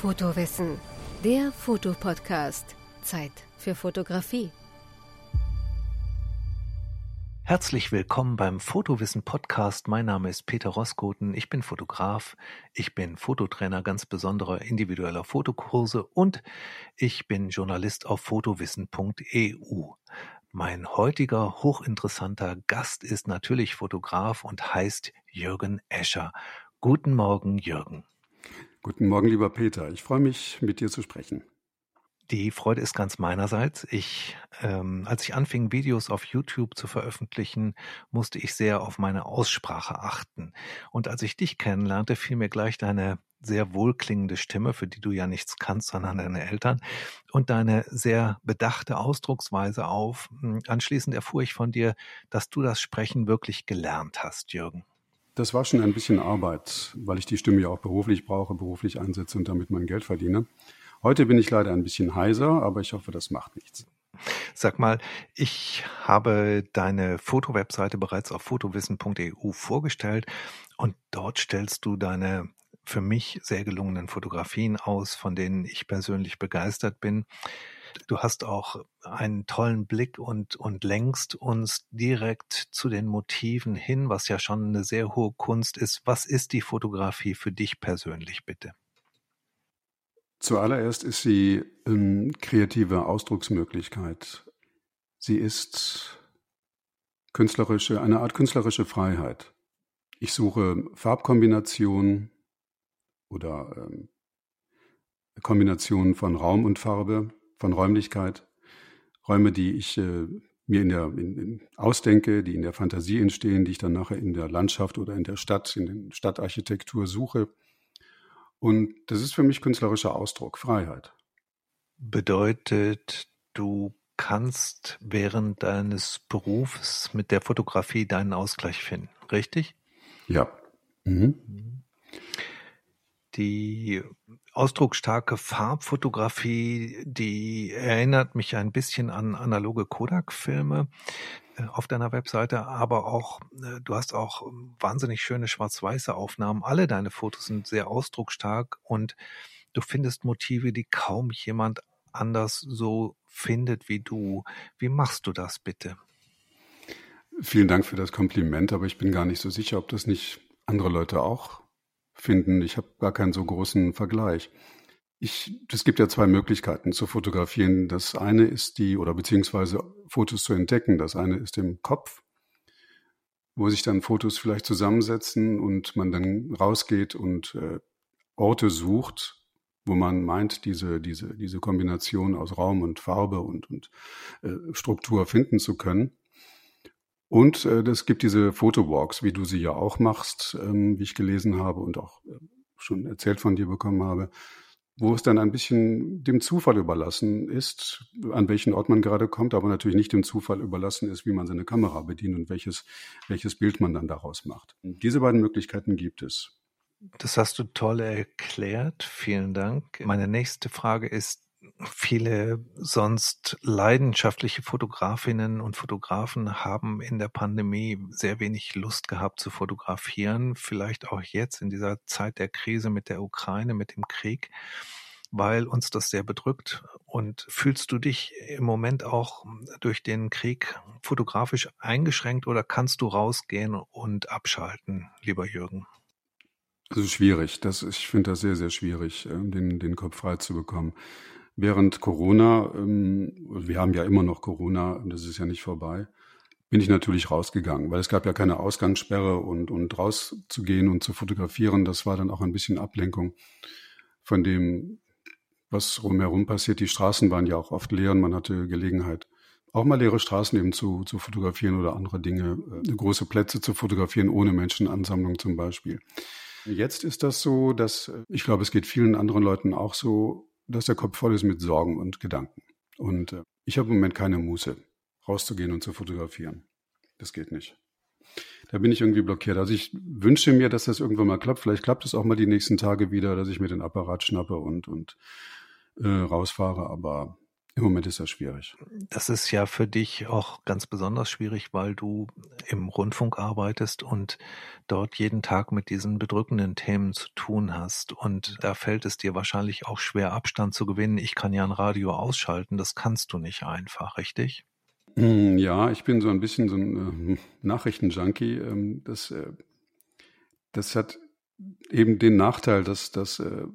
Fotowissen, der Fotopodcast. Zeit für Fotografie. Herzlich willkommen beim Fotowissen Podcast. Mein Name ist Peter Roskoten. Ich bin Fotograf. Ich bin Fototrainer ganz besonderer individueller Fotokurse und ich bin Journalist auf fotowissen.eu. Mein heutiger hochinteressanter Gast ist natürlich Fotograf und heißt Jürgen Escher. Guten Morgen, Jürgen. Guten Morgen, lieber Peter. Ich freue mich, mit dir zu sprechen. Die Freude ist ganz meinerseits. Ich, ähm, als ich anfing, Videos auf YouTube zu veröffentlichen, musste ich sehr auf meine Aussprache achten. Und als ich dich kennenlernte, fiel mir gleich deine sehr wohlklingende Stimme, für die du ja nichts kannst, sondern deine Eltern, und deine sehr bedachte Ausdrucksweise auf. Anschließend erfuhr ich von dir, dass du das Sprechen wirklich gelernt hast, Jürgen. Das war schon ein bisschen Arbeit, weil ich die Stimme ja auch beruflich brauche, beruflich einsetze und damit mein Geld verdiene. Heute bin ich leider ein bisschen heiser, aber ich hoffe, das macht nichts. Sag mal, ich habe deine Fotowebseite bereits auf fotowissen.eu vorgestellt und dort stellst du deine für mich sehr gelungenen Fotografien aus, von denen ich persönlich begeistert bin. Du hast auch einen tollen Blick und, und lenkst uns direkt zu den Motiven hin, was ja schon eine sehr hohe Kunst ist. Was ist die Fotografie für dich persönlich, bitte? Zuallererst ist sie ähm, kreative Ausdrucksmöglichkeit. Sie ist künstlerische, eine Art künstlerische Freiheit. Ich suche Farbkombinationen oder ähm, Kombinationen von Raum und Farbe, von Räumlichkeit, Räume, die ich äh, mir in der in, in ausdenke, die in der Fantasie entstehen, die ich dann nachher in der Landschaft oder in der Stadt, in der Stadtarchitektur suche. Und das ist für mich künstlerischer Ausdruck, Freiheit. Bedeutet, du kannst während deines Berufs mit der Fotografie deinen Ausgleich finden, richtig? Ja. Mhm. die ausdrucksstarke Farbfotografie, die erinnert mich ein bisschen an analoge Kodak-Filme äh, auf deiner Webseite, aber auch, äh, du hast auch wahnsinnig schöne schwarz-weiße Aufnahmen. Alle deine Fotos sind sehr ausdrucksstark und du findest Motive, die kaum jemand anders so findet wie du. Wie machst du das bitte? Vielen Dank für das Kompliment, aber ich bin gar nicht so sicher, ob das nicht andere Leute auch finden. Ich habe gar keinen so großen Vergleich. Ich, es gibt ja zwei Möglichkeiten zu fotografieren. Das eine ist die, oder beziehungsweise Fotos zu entdecken. Das eine ist im Kopf, wo sich dann Fotos vielleicht zusammensetzen und man dann rausgeht und äh, Orte sucht, wo man meint, diese, diese, diese Kombination aus Raum und Farbe und, und äh, Struktur finden zu können. Und äh, es gibt diese Fotowalks, wie du sie ja auch machst, ähm, wie ich gelesen habe und auch äh, schon erzählt von dir bekommen habe, wo es dann ein bisschen dem Zufall überlassen ist, an welchen Ort man gerade kommt, aber natürlich nicht dem Zufall überlassen ist, wie man seine Kamera bedient und welches, welches Bild man dann daraus macht. Diese beiden Möglichkeiten gibt es. Das hast du toll erklärt. Vielen Dank. Meine nächste Frage ist, Viele sonst leidenschaftliche Fotografinnen und Fotografen haben in der Pandemie sehr wenig Lust gehabt zu fotografieren, vielleicht auch jetzt in dieser Zeit der Krise mit der Ukraine, mit dem Krieg, weil uns das sehr bedrückt. Und fühlst du dich im Moment auch durch den Krieg fotografisch eingeschränkt oder kannst du rausgehen und abschalten, lieber Jürgen? Also schwierig. Das, ich finde das sehr, sehr schwierig, äh, den, den Kopf frei zu bekommen während Corona, ähm, wir haben ja immer noch Corona, das ist ja nicht vorbei, bin ich natürlich rausgegangen, weil es gab ja keine Ausgangssperre und, und rauszugehen und zu fotografieren, das war dann auch ein bisschen Ablenkung von dem, was rumherum passiert. Die Straßen waren ja auch oft leer und man hatte Gelegenheit, auch mal leere Straßen eben zu, zu fotografieren oder andere Dinge, äh, große Plätze zu fotografieren, ohne Menschenansammlung zum Beispiel. Jetzt ist das so, dass äh, ich glaube, es geht vielen anderen Leuten auch so, dass der Kopf voll ist mit Sorgen und Gedanken. Und äh, ich habe im Moment keine Muße, rauszugehen und zu fotografieren. Das geht nicht. Da bin ich irgendwie blockiert. Also ich wünsche mir, dass das irgendwann mal klappt. Vielleicht klappt es auch mal die nächsten Tage wieder, dass ich mir den Apparat schnappe und, und äh, rausfahre. Aber Im Moment ist das schwierig. Das ist ja für dich auch ganz besonders schwierig, weil du im Rundfunk arbeitest und dort jeden Tag mit diesen bedrückenden Themen zu tun hast. Und da fällt es dir wahrscheinlich auch schwer, Abstand zu gewinnen. Ich kann ja ein Radio ausschalten, das kannst du nicht einfach, richtig? Hm, ja, ich bin so ein bisschen so ein äh, Nachrichtenjunkie. Ähm, das, äh, das hat eben den Nachteil, dass, dass äh,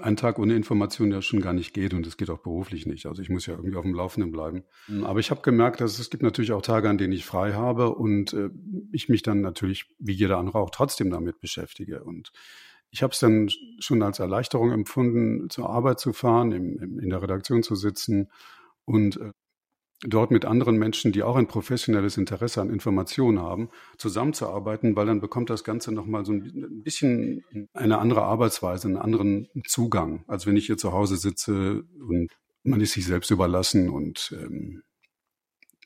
ein Tag ohne Information ja schon gar nicht geht und es geht auch beruflich nicht. Also ich muss ja irgendwie auf dem Laufenden bleiben. Aber ich habe gemerkt, dass es gibt natürlich auch Tage, an denen ich frei habe und äh, ich mich dann natürlich wie jeder andere auch trotzdem damit beschäftige. Und ich habe es dann schon als Erleichterung empfunden, zur Arbeit zu fahren, im, im, in der Redaktion zu sitzen und äh, dort mit anderen Menschen, die auch ein professionelles Interesse an Informationen haben, zusammenzuarbeiten, weil dann bekommt das Ganze nochmal so ein bisschen eine andere Arbeitsweise, einen anderen Zugang, als wenn ich hier zu Hause sitze und man ist sich selbst überlassen und ähm,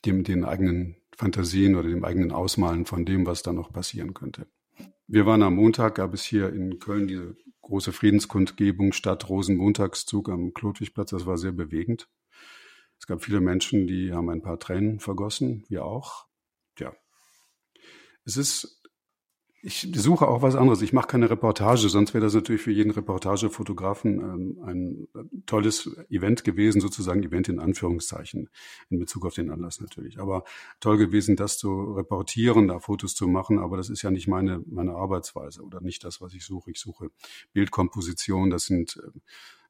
dem den eigenen Fantasien oder dem eigenen Ausmalen von dem, was da noch passieren könnte. Wir waren am Montag, gab es hier in Köln diese große Friedenskundgebung statt Rosenmontagszug am Klotwigplatz. Das war sehr bewegend. Es gab viele Menschen, die haben ein paar Tränen vergossen, wir auch. Ja. Es ist, ich suche auch was anderes. Ich mache keine Reportage, sonst wäre das natürlich für jeden Reportagefotografen ähm, ein tolles Event gewesen, sozusagen Event in Anführungszeichen, in Bezug auf den Anlass natürlich. Aber toll gewesen, das zu reportieren, da Fotos zu machen, aber das ist ja nicht meine, meine Arbeitsweise oder nicht das, was ich suche. Ich suche Bildkomposition, das sind äh,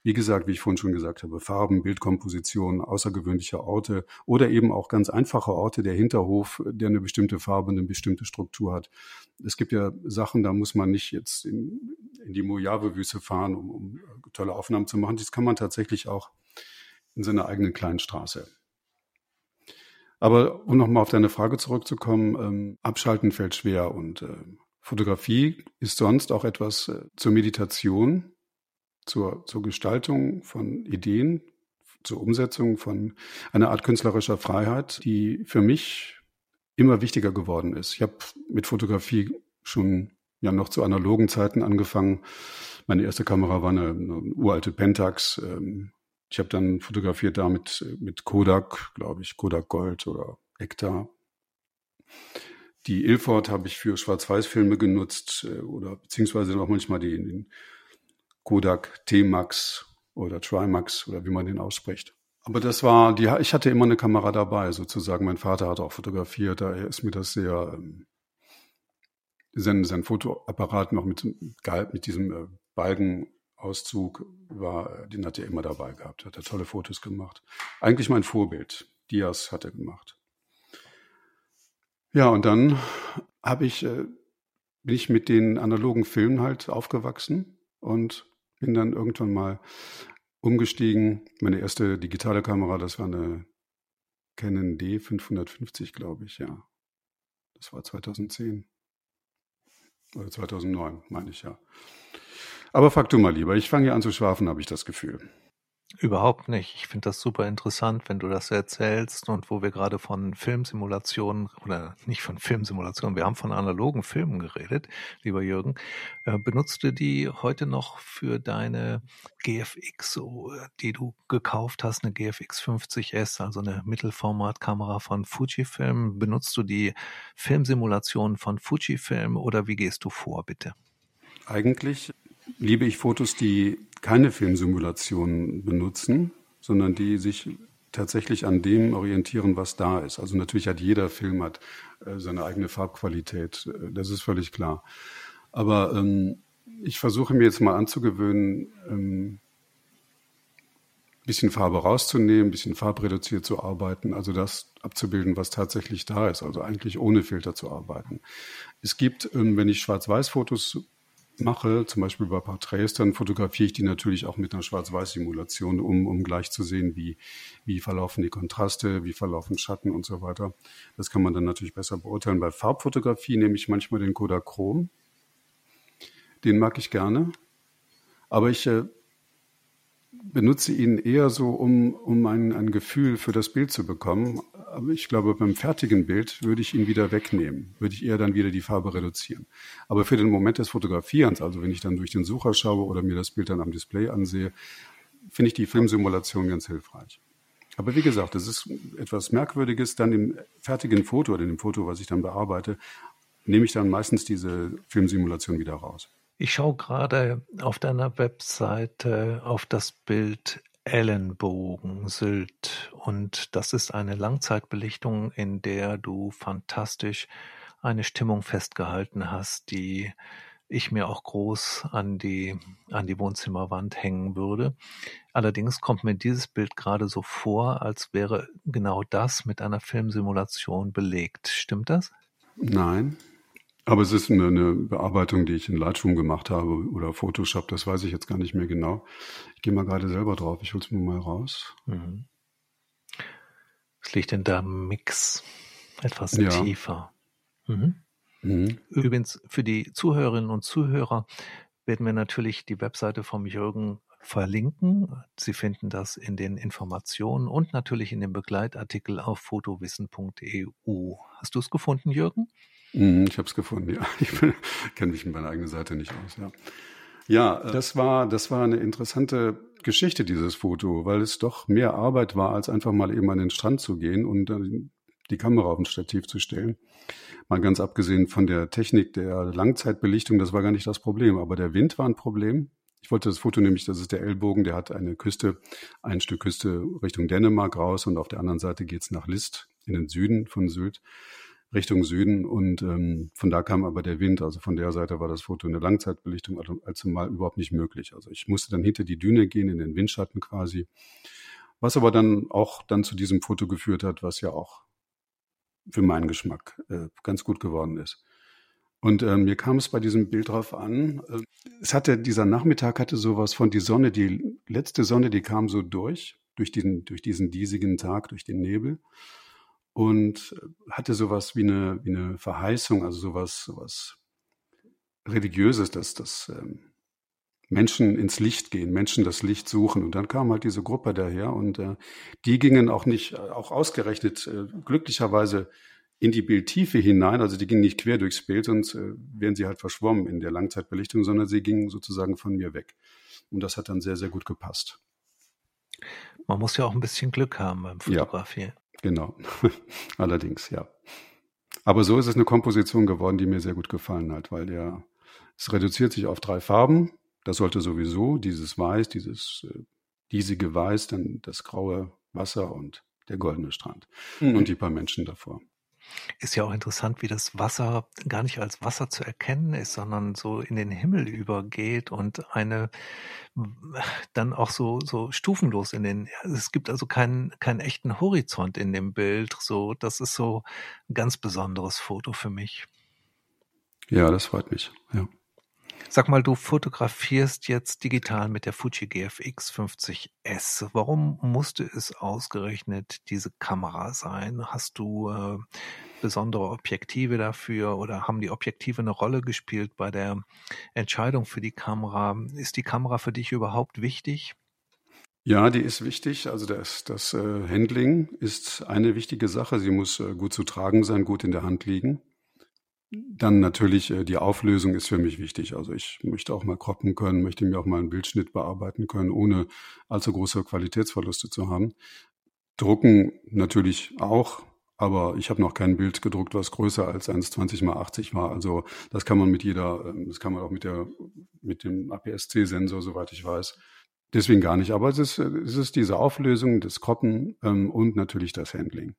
wie gesagt, wie ich vorhin schon gesagt habe, Farben, Bildkomposition, außergewöhnliche Orte oder eben auch ganz einfache Orte, der Hinterhof, der eine bestimmte Farbe, eine bestimmte Struktur hat. Es gibt ja Sachen, da muss man nicht jetzt in, in die Mojave-Wüste fahren, um, um tolle Aufnahmen zu machen. Das kann man tatsächlich auch in seiner eigenen kleinen Straße. Aber um nochmal auf deine Frage zurückzukommen, ähm, abschalten fällt schwer und äh, Fotografie ist sonst auch etwas äh, zur Meditation zur, zur Gestaltung von Ideen, zur Umsetzung von einer Art künstlerischer Freiheit, die für mich immer wichtiger geworden ist. Ich habe mit Fotografie schon ja noch zu analogen Zeiten angefangen. Meine erste Kamera war eine, eine uralte Pentax. Ähm, ich habe dann fotografiert damit mit Kodak, glaube ich, Kodak Gold oder Ektar. Die Ilford habe ich für Schwarz-Weiß-Filme genutzt äh, oder beziehungsweise auch manchmal die, den Kodak T-Max oder Trimax oder wie man den ausspricht. Aber das war, die, ich hatte immer eine Kamera dabei, sozusagen. Mein Vater hat auch fotografiert, daher ist mir das sehr, ähm, sein, sein Fotoapparat noch mit, mit diesem äh, Balkenauszug war, den hat er immer dabei gehabt, hat er tolle Fotos gemacht. Eigentlich mein Vorbild. Diaz hat er gemacht. Ja, und dann habe ich, äh, bin ich mit den analogen Filmen halt aufgewachsen und bin dann irgendwann mal umgestiegen. Meine erste digitale Kamera, das war eine Canon D550, glaube ich, ja. Das war 2010. Oder 2009, meine ich ja. Aber frag du mal lieber, ich fange ja an zu schwafen, habe ich das Gefühl. Überhaupt nicht. Ich finde das super interessant, wenn du das erzählst und wo wir gerade von Filmsimulationen oder nicht von Filmsimulationen, wir haben von analogen Filmen geredet, lieber Jürgen. Äh, benutzt du die heute noch für deine GFX, die du gekauft hast, eine GFX 50S, also eine Mittelformatkamera von Fujifilm? Benutzt du die Filmsimulationen von Fujifilm oder wie gehst du vor, bitte? Eigentlich liebe ich Fotos, die keine Filmsimulationen benutzen, sondern die sich tatsächlich an dem orientieren, was da ist. Also natürlich hat jeder Film hat äh, seine eigene Farbqualität, äh, das ist völlig klar. Aber ähm, ich versuche mir jetzt mal anzugewöhnen, ähm, bisschen Farbe rauszunehmen, bisschen farbreduziert zu arbeiten, also das abzubilden, was tatsächlich da ist, also eigentlich ohne Filter zu arbeiten. Es gibt, ähm, wenn ich Schwarz-Weiß-Fotos mache, zum Beispiel bei Porträts, dann fotografiere ich die natürlich auch mit einer Schwarz-Weiß-Simulation, um, um gleich zu sehen, wie, wie verlaufen die Kontraste, wie verlaufen Schatten und so weiter. Das kann man dann natürlich besser beurteilen. Bei Farbfotografie nehme ich manchmal den Kodachrom. Den mag ich gerne. Aber ich äh, benutze ihn eher so, um, um ein, ein Gefühl für das Bild zu bekommen. Aber ich glaube, beim fertigen Bild würde ich ihn wieder wegnehmen, würde ich eher dann wieder die Farbe reduzieren. Aber für den Moment des Fotografierens, also wenn ich dann durch den Sucher schaue oder mir das Bild dann am Display ansehe, finde ich die Filmsimulation ganz hilfreich. Aber wie gesagt, das ist etwas Merkwürdiges. Dann im fertigen Foto oder in dem Foto, was ich dann bearbeite, nehme ich dann meistens diese Filmsimulation wieder raus. Ich schaue gerade auf deiner Webseite auf das Bild Ellenbogen, Sylt. Und das ist eine Langzeitbelichtung, in der du fantastisch eine Stimmung festgehalten hast, die ich mir auch groß an die, an die Wohnzimmerwand hängen würde. Allerdings kommt mir dieses Bild gerade so vor, als wäre genau das mit einer Filmsimulation belegt. Stimmt das? Nein, aber es ist eine, eine, Bearbeitung, die ich in Lightroom gemacht habe oder Photoshop, das weiß ich jetzt gar nicht mehr genau. Ich gehe mal gerade selber drauf, ich hole es mir mal raus. Mhm. Es liegt in der Mix etwas ja. tiefer. Mhm. Mhm. Übrigens, für die Zuhörerinnen und Zuhörer werden wir natürlich die Webseite vom Jürgen verlinken. Sie finden das in den Informationen und natürlich in dem Begleitartikel auf fotowissen.eu. Hast du es gefunden, Jürgen? Mhm, ich habe es gefunden, ja. Ich kenne mich mit meiner eigenen Seite nicht aus, ja. Ja, das war, das war eine interessante Geschichte, dieses Foto, weil es doch mehr Arbeit war, als einfach mal eben an den Strand zu gehen und die Kamera auf ein Stativ zu stellen. Mal ganz abgesehen von der Technik der Langzeitbelichtung, das war gar nicht das Problem, aber der Wind war ein Problem. Ich wollte das Foto nämlich, das ist der Ellbogen, der hat eine Küste, ein Stück Küste Richtung Dänemark raus und auf der anderen Seite geht's nach List in den Süden von Sylt. Richtung Süden und ähm, von da kam aber der Wind. Also von der Seite war das Foto eine Langzeitbelichtung also, also überhaupt nicht möglich. Also ich musste dann hinter die Düne gehen, in den Windschatten quasi. Was aber dann auch dann zu diesem Foto geführt hat, was ja auch für meinen Geschmack äh, ganz gut geworden ist. Und ähm, mir kam es bei diesem Bild drauf an. Äh, es hatte dieser Nachmittag hatte sowas von die Sonne, die letzte Sonne, die kam so durch durch diesen durch diesen diesigen Tag, durch den Nebel und hatte sowas wie eine, wie eine Verheißung, also sowas, sowas Religiöses, dass, dass ähm, Menschen ins Licht gehen, Menschen das Licht suchen. Und dann kam halt diese Gruppe daher und äh, die gingen auch nicht, auch ausgerechnet, äh, glücklicherweise in die Bildtiefe hinein, also die gingen nicht quer durchs Bild, sonst äh, wären sie halt verschwommen in der Langzeitbelichtung, sondern sie gingen sozusagen von mir weg. Und das hat dann sehr, sehr gut gepasst. Man muss ja auch ein bisschen Glück haben beim Fotografieren. Genau. Allerdings, ja. Aber so ist es eine Komposition geworden, die mir sehr gut gefallen hat, weil der, es reduziert sich auf drei Farben. Das sollte sowieso dieses Weiß, dieses äh, diesige Weiß, dann das graue Wasser und der goldene Strand mhm. und die paar Menschen davor. Ist ja auch interessant, wie das Wasser gar nicht als Wasser zu erkennen ist, sondern so in den Himmel übergeht und eine dann auch so so stufenlos in den es gibt also keinen keinen echten Horizont in dem Bild, so das ist so ein ganz besonderes Foto für mich. Ja, das freut mich. Ja. Sag mal, du fotografierst jetzt digital mit der Fuji GFX 50S. Warum musste es ausgerechnet diese Kamera sein? Hast du äh, besondere Objektive dafür oder haben die Objektive eine Rolle gespielt bei der Entscheidung für die Kamera? Ist die Kamera für dich überhaupt wichtig? Ja, die ist wichtig. Also das, das äh, Handling ist eine wichtige Sache. Sie muss äh, gut zu tragen sein, gut in der Hand liegen. Dann natürlich äh, die Auflösung ist für mich wichtig. Also ich möchte auch mal kroppen können, möchte mir auch mal einen Bildschnitt bearbeiten können, ohne allzu große Qualitätsverluste zu haben. Drucken natürlich auch, aber ich habe noch kein Bild gedruckt, was größer als 1,20 mal 80 war. Also das kann man mit jeder, ähm, das kann man auch mit der mit dem APS-C-Sensor, soweit ich weiß. Deswegen gar nicht. Aber es ist, es ist diese Auflösung, das Kroppen ähm, und natürlich das Handling.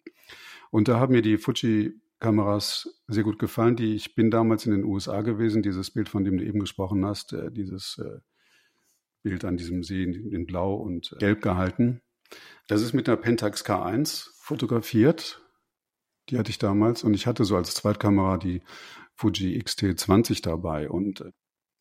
Und da haben mir die Fuji Kameras sehr gut gefallen. Die, ich bin damals in den USA gewesen, dieses Bild, von dem du eben gesprochen hast, äh, dieses äh, Bild an diesem See in, Blau und Gelb gehalten. Das ist mit einer Pentax K1 fotografiert. Die hatte ich damals und ich hatte so als Zweitkamera die Fuji XT20 dabei und äh,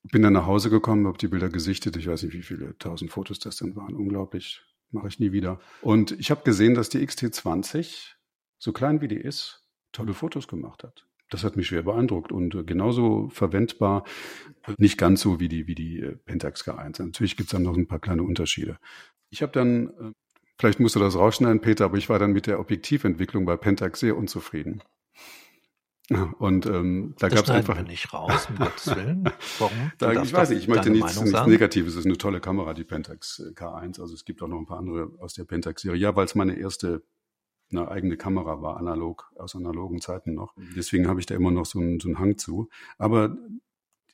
bin dann nach Hause gekommen, habe die Bilder gesichtet. Ich weiß nicht, wie viele tausend Fotos das dann waren. Unglaublich. Mache ich nie wieder. Und ich habe gesehen, dass die XT20, so klein wie die ist, tolle Fotos gemacht hat. Das hat mich schwer beeindruckt und äh, genauso verwendbar, nicht ganz so wie die, wie die äh, Pentax K1. Natürlich gibt es dann noch ein paar kleine Unterschiede. Ich habe dann, äh, vielleicht musst du das rausschneiden, Peter, aber ich war dann mit der Objektiventwicklung bei Pentax sehr unzufrieden. Und ähm, da gab es einfach wir nicht raus, um Gottes Willen. Warum? Da, ich weiß nicht, ich möchte nichts, nichts Negatives. Es ist eine tolle Kamera, die Pentax äh, K1. Also es gibt auch noch ein paar andere aus der Pentax-Serie. Ja, weil es meine erste eine eigene Kamera war, analog, aus analogen Zeiten noch. Deswegen habe ich da immer noch so einen, so einen Hang zu. Aber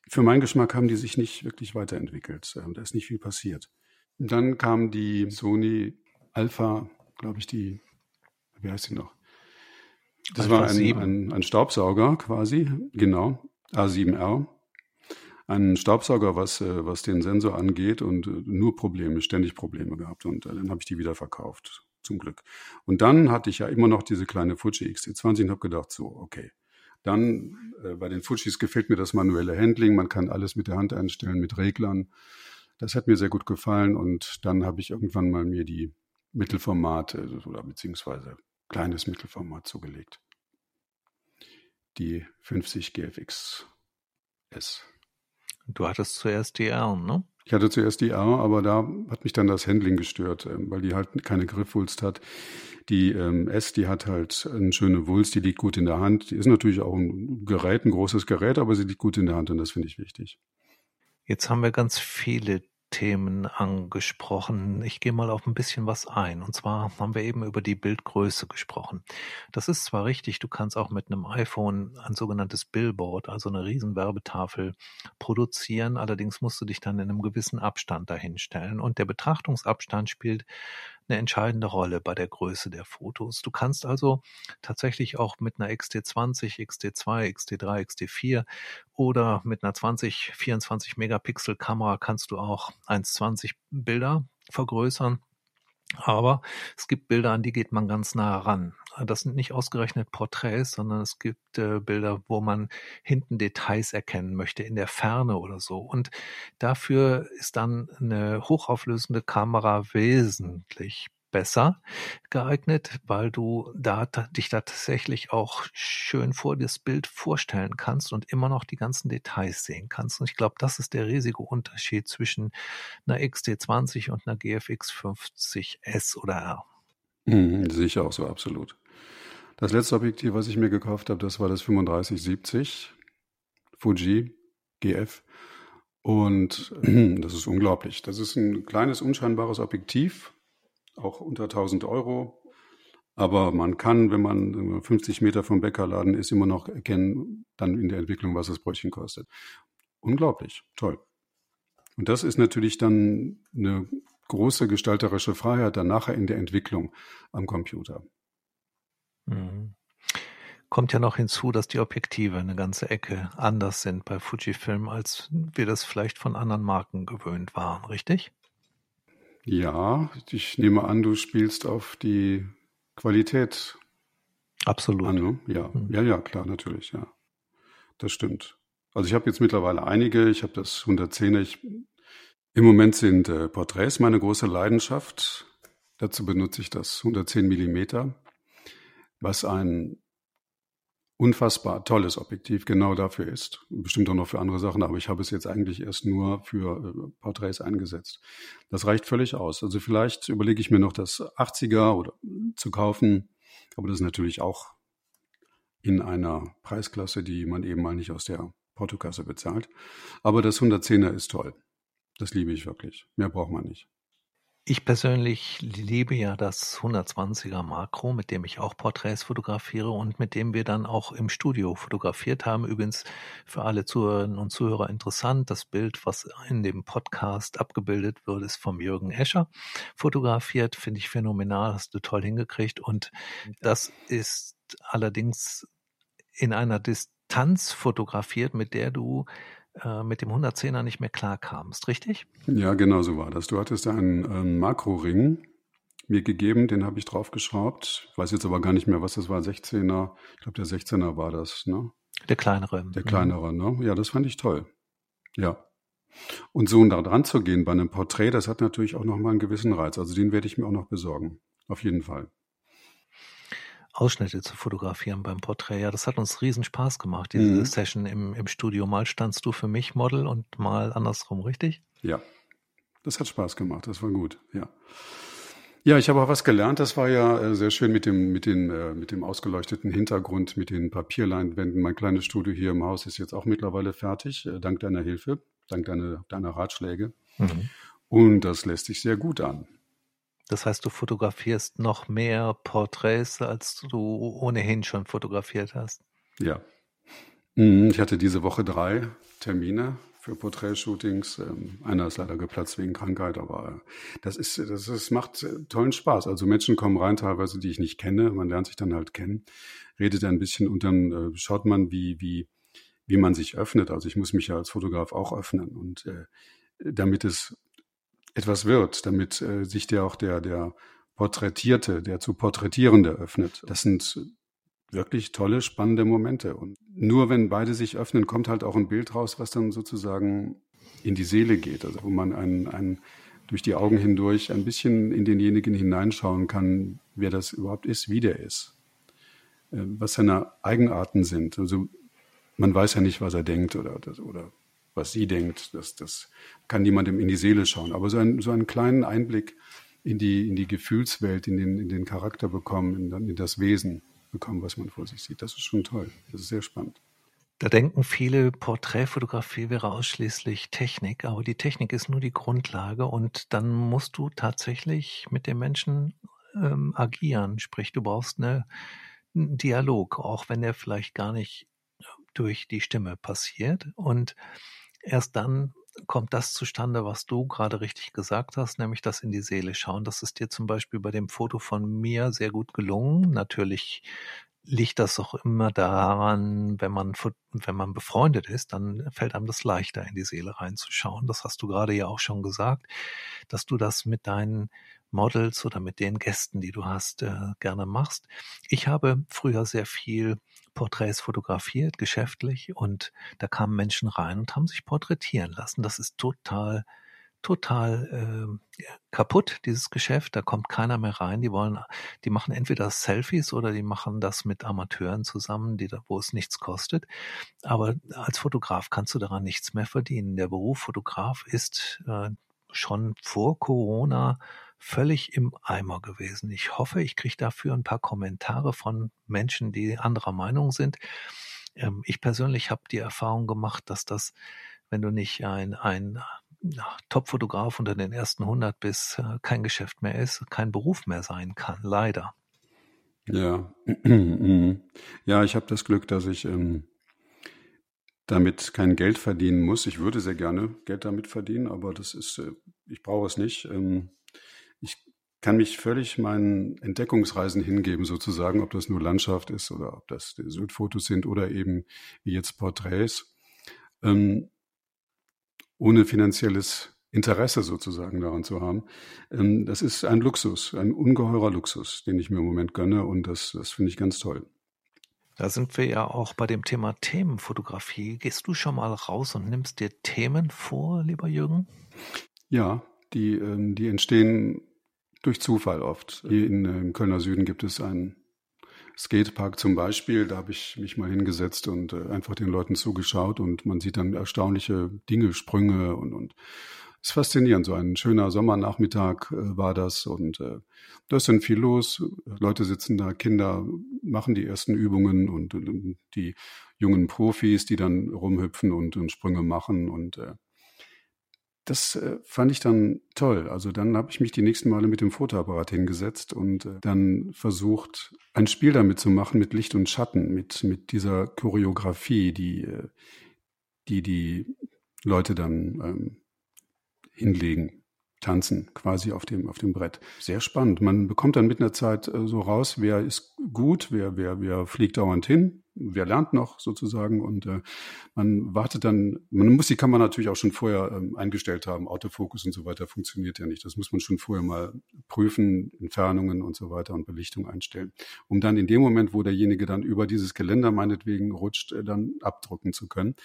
für meinen Geschmack haben die sich nicht wirklich weiterentwickelt. Ähm, da ist nicht viel passiert. Und dann kam die Sony Alpha, glaube ich, die, wie heißt sie noch? Das Alpha war ein, ein, ein, Staubsauger quasi, genau, A7R. Ein Staubsauger, was, äh, was den Sensor angeht und äh, nur Probleme, ständig Probleme gehabt. Und äh, dann habe ich die wieder verkauft, zum Glück. Und dann hatte ich ja immer noch diese kleine Fuji XT20 und habe gedacht, so, okay. Dann äh, bei den Fujis gefällt mir das manuelle Handling. Man kann alles mit der Hand einstellen, mit Reglern. Das hat mir sehr gut gefallen. Und dann habe ich irgendwann mal mir die Mittelformate oder beziehungsweise kleines Mittelformat zugelegt. Die 50 GFX S. Du hattest zuerst die R, ne? Ich hatte zuerst die R, aber da hat mich dann das Handling gestört, ähm, weil die halt keine Griffwulst hat. Die ähm, S, die hat halt eine schöne Wulst, die liegt gut in der Hand. Die ist natürlich auch ein Gerät, ein großes Gerät, aber sie liegt gut in der Hand und das finde ich wichtig. Jetzt haben wir ganz viele Themen angesprochen. Ich gehe mal auf ein bisschen was ein. Und zwar haben wir eben über die Bildgröße gesprochen. Das ist zwar richtig, du kannst auch mit einem iPhone ein sogenanntes Billboard, also eine Riesenwerbetafel produzieren. Allerdings musst du dich dann in einem gewissen Abstand dahinstellen. Und der Betrachtungsabstand spielt eine entscheidende Rolle bei der Größe der Fotos. Du kannst also tatsächlich auch mit einer XT20, XT2, XT3, XT4 oder mit einer 20, 24 Megapixel Kamera kannst du auch 1,20 Bilder vergrößern. Aber es gibt Bilder, an die geht man ganz nah ran. Das sind nicht ausgerechnet Porträts, sondern es gibt äh, Bilder, wo man hinten Details erkennen möchte, in der Ferne oder so. Und dafür ist dann eine hochauflösende Kamera wesentlich besser geeignet, weil du da dich da tatsächlich auch schön vor das Bild vorstellen kannst und immer noch die ganzen Details sehen kannst. Und ich glaube, das ist der riesige Unterschied zwischen einer XT20 und einer GFX 50S oder R. Mhm, sicher auch so, absolut. Das letzte Objektiv, was ich mir gekauft habe, das war das 3570 Fuji GF. Und das ist unglaublich. Das ist ein kleines, unscheinbares Objektiv, auch unter 1000 Euro. Aber man kann, wenn man 50 Meter vom Bäckerladen ist, immer noch erkennen, dann in der Entwicklung, was das Brötchen kostet. Unglaublich, toll. Und das ist natürlich dann eine große gestalterische Freiheit dann nachher in der Entwicklung am Computer. Mhm. Kommt ja noch hinzu, dass die Objektive eine ganze Ecke anders sind bei Fujifilm, als wir das vielleicht von anderen Marken gewöhnt waren, richtig? Ja, ich nehme an, du spielst auf die Qualität Absolut. An, ne? Ja, mhm. ja, ja, klar, natürlich, ja. Das stimmt. Also ich habe jetzt mittlerweile einige, ich habe das 110er. Ich, Im Moment sind äh, Porträts meine große Leidenschaft. Dazu benutze ich das 110 Millimeter, was ein unfassbar tolles Objektiv genau dafür ist. Bestimmt auch noch für andere Sachen, aber ich habe es jetzt eigentlich erst nur für äh, Porträts eingesetzt. Das reicht völlig aus. Also vielleicht überlege ich mir noch das 80er oder zu kaufen, aber das ist natürlich auch in einer Preisklasse, die man eben mal nicht aus der Portokasse bezahlt. Aber das 110er ist toll. Das liebe ich wirklich. Mehr braucht man nicht. Ich persönlich liebe ja das 120er Makro, mit dem ich auch Porträts fotografiere und mit dem wir dann auch im Studio fotografiert haben. Übrigens für alle Zuhörerinnen und Zuhörer interessant. Das Bild, was in dem Podcast abgebildet wird, ist vom Jürgen Escher fotografiert. Finde ich phänomenal. Hast du toll hingekriegt. Und das ist allerdings in einer Distanz fotografiert, mit der du äh, mit dem 110er nicht mehr klarkamst, richtig? Ja, genau so war das. Du hattest einen, einen Makroring mir gegeben, den habe ich draufgeschraubt. Ich weiß jetzt aber gar nicht mehr, was das war, 16er. Ich glaube, der 16er war das, ne? Der kleinere. Der kleinere, mhm. ne? Ja, das fand ich toll. Ja. Und so da dran zu gehen bei einem Porträt, das hat natürlich auch nochmal einen gewissen Reiz. Also den werde ich mir auch noch besorgen. Auf jeden Fall. Ausschnitte zu fotografieren beim Porträt. Ja, das hat uns riesen Spaß gemacht, diese mhm. Session im, im Studio. Mal standst du für mich Model und mal andersrum, richtig? Ja, das hat Spaß gemacht, das war gut, ja. Ja, ich habe auch was gelernt. Das war ja äh, sehr schön mit dem, mit, den, äh, mit dem ausgeleuchteten Hintergrund, mit den Papierleinwänden. Mein kleines Studio hier im Haus ist jetzt auch mittlerweile fertig, äh, dank deiner Hilfe, dank deiner, deiner Ratschläge. Mhm. Und das lässt sich sehr gut an. Das heißt, du fotografierst noch mehr Porträts, als du ohnehin schon fotografiert hast. Ja. Mhm, ich hatte diese Woche drei Termine für Porträtshootings. Ähm, einer ist leider geplatzt wegen Krankheit, aber das ist, das ist, macht äh, tollen Spaß. Also Menschen kommen rein, teilweise, die ich nicht kenne. Man lernt sich dann halt kennen, redet ein bisschen und dann äh, schaut man, wie, wie, wie man sich öffnet. Also ich muss mich ja als Fotograf auch öffnen und äh, damit es etwas wird, damit äh, sich der auch der, der Porträtierte, der zu Porträtierende öffnet. Das sind wirklich tolle, spannende Momente. Und nur wenn beide sich öffnen, kommt halt auch ein Bild raus, was dann sozusagen in die Seele geht. Also wo man einen, einen durch die Augen hindurch ein bisschen in denjenigen hineinschauen kann, wer das überhaupt ist, wie der ist, äh, was seine Eigenarten sind. Also man weiß ja nicht, was er denkt oder, oder was sie denkt. Das, das kann niemandem in die Seele schauen. Aber so, ein, so einen kleinen Einblick in die, in die Gefühlswelt, in den, in den Charakter bekommen, in, in das Wesen bekommen, was man vor sich sieht. Das ist schon toll. Das ist sehr spannend. Da denken viele, Porträtfotografie wäre ausschließlich Technik, aber die Technik ist nur die Grundlage und dann musst du tatsächlich mit dem Menschen ähm, agieren. Sprich, du brauchst eine, einen Dialog, auch wenn der vielleicht gar nicht durch die Stimme passiert. Und erst dann kommt das zustande, was du gerade richtig gesagt hast, nämlich das in die Seele schauen. Das ist dir zum Beispiel bei dem Foto von mir sehr gut gelungen. Natürlich liegt das auch immer daran, wenn man, wenn man befreundet ist, dann fällt einem das leichter, in die Seele reinzuschauen. Das hast du gerade ja auch schon gesagt, dass du das mit deinen Models oder mit den Gästen, die du hast, äh, gerne machst. Ich habe früher sehr viel Porträts fotografiert, geschäftlich, und da kamen Menschen rein und haben sich porträtieren lassen. Das ist total, total äh, kaputt, dieses Geschäft. Da kommt keiner mehr rein. Die wollen, die machen entweder Selfies oder die machen das mit Amateuren zusammen, die wo es nichts kostet. Aber als Fotograf kannst du daran nichts mehr verdienen. Der Beruf Fotograf ist äh, schon vor Corona völlig im Eimer gewesen. Ich hoffe, ich kriege dafür ein paar Kommentare von Menschen, die anderer Meinung sind. Ähm, ich persönlich habe die Erfahrung gemacht, dass das, wenn du nicht ein, ein Top-Fotograf unter den ersten 100 bist, äh, kein Geschäft mehr ist, kein Beruf mehr sein kann, leider. Ja, ja, ich habe das Glück, dass ich ähm, damit kein Geld verdienen muss. Ich würde sehr gerne Geld damit verdienen, aber das ist, äh, ich brauche es nicht. Ähm, ich kann mich völlig meinen Entdeckungsreisen hingeben, sozusagen, ob das nur Landschaft ist oder ob das Südfotos sind oder eben wie jetzt Porträts, ähm, ohne finanzielles Interesse sozusagen daran zu haben. Ähm, das ist ein Luxus, ein ungeheurer Luxus, den ich mir im Moment gönne und das, das finde ich ganz toll. Da sind wir ja auch bei dem Thema Themenfotografie. Gehst du schon mal raus und nimmst dir Themen vor, lieber Jürgen? Ja, die, ähm, die entstehen durch Zufall oft. Hier in, äh, im Kölner Süden gibt es einen Skatepark zum Beispiel. Da habe ich mich mal hingesetzt und äh, einfach den Leuten zugeschaut und man sieht dann erstaunliche Dinge, Sprünge und, und ist faszinierend. So ein schöner Sommernachmittag äh, war das und äh, da ist dann viel los. Leute sitzen da, Kinder machen die ersten Übungen und, und die jungen Profis, die dann rumhüpfen und, und Sprünge machen und äh, das äh, fand ich dann toll. Also dann habe ich mich die nächsten Male mit dem Fotoapparat hingesetzt und äh, dann versucht, ein Spiel damit zu machen mit Licht und Schatten, mit, mit dieser Choreografie, die, äh, die die Leute dann ähm, hinlegen, tanzen, quasi auf dem, auf dem Brett. Sehr spannend. Man bekommt dann mit einer Zeit äh, so raus, wer ist gut, wer, wer, wer fliegt dauernd hin, wer lernt noch sozusagen und äh, man wartet dann, man muss die Kamera natürlich auch schon vorher ähm, eingestellt haben, Autofokus und so weiter funktioniert ja nicht. Das muss man schon vorher mal prüfen, Entfernungen und so weiter und Belichtung einstellen, um dann in dem Moment, wo derjenige dann über dieses Geländer meinetwegen rutscht, äh, dann abdrucken zu können.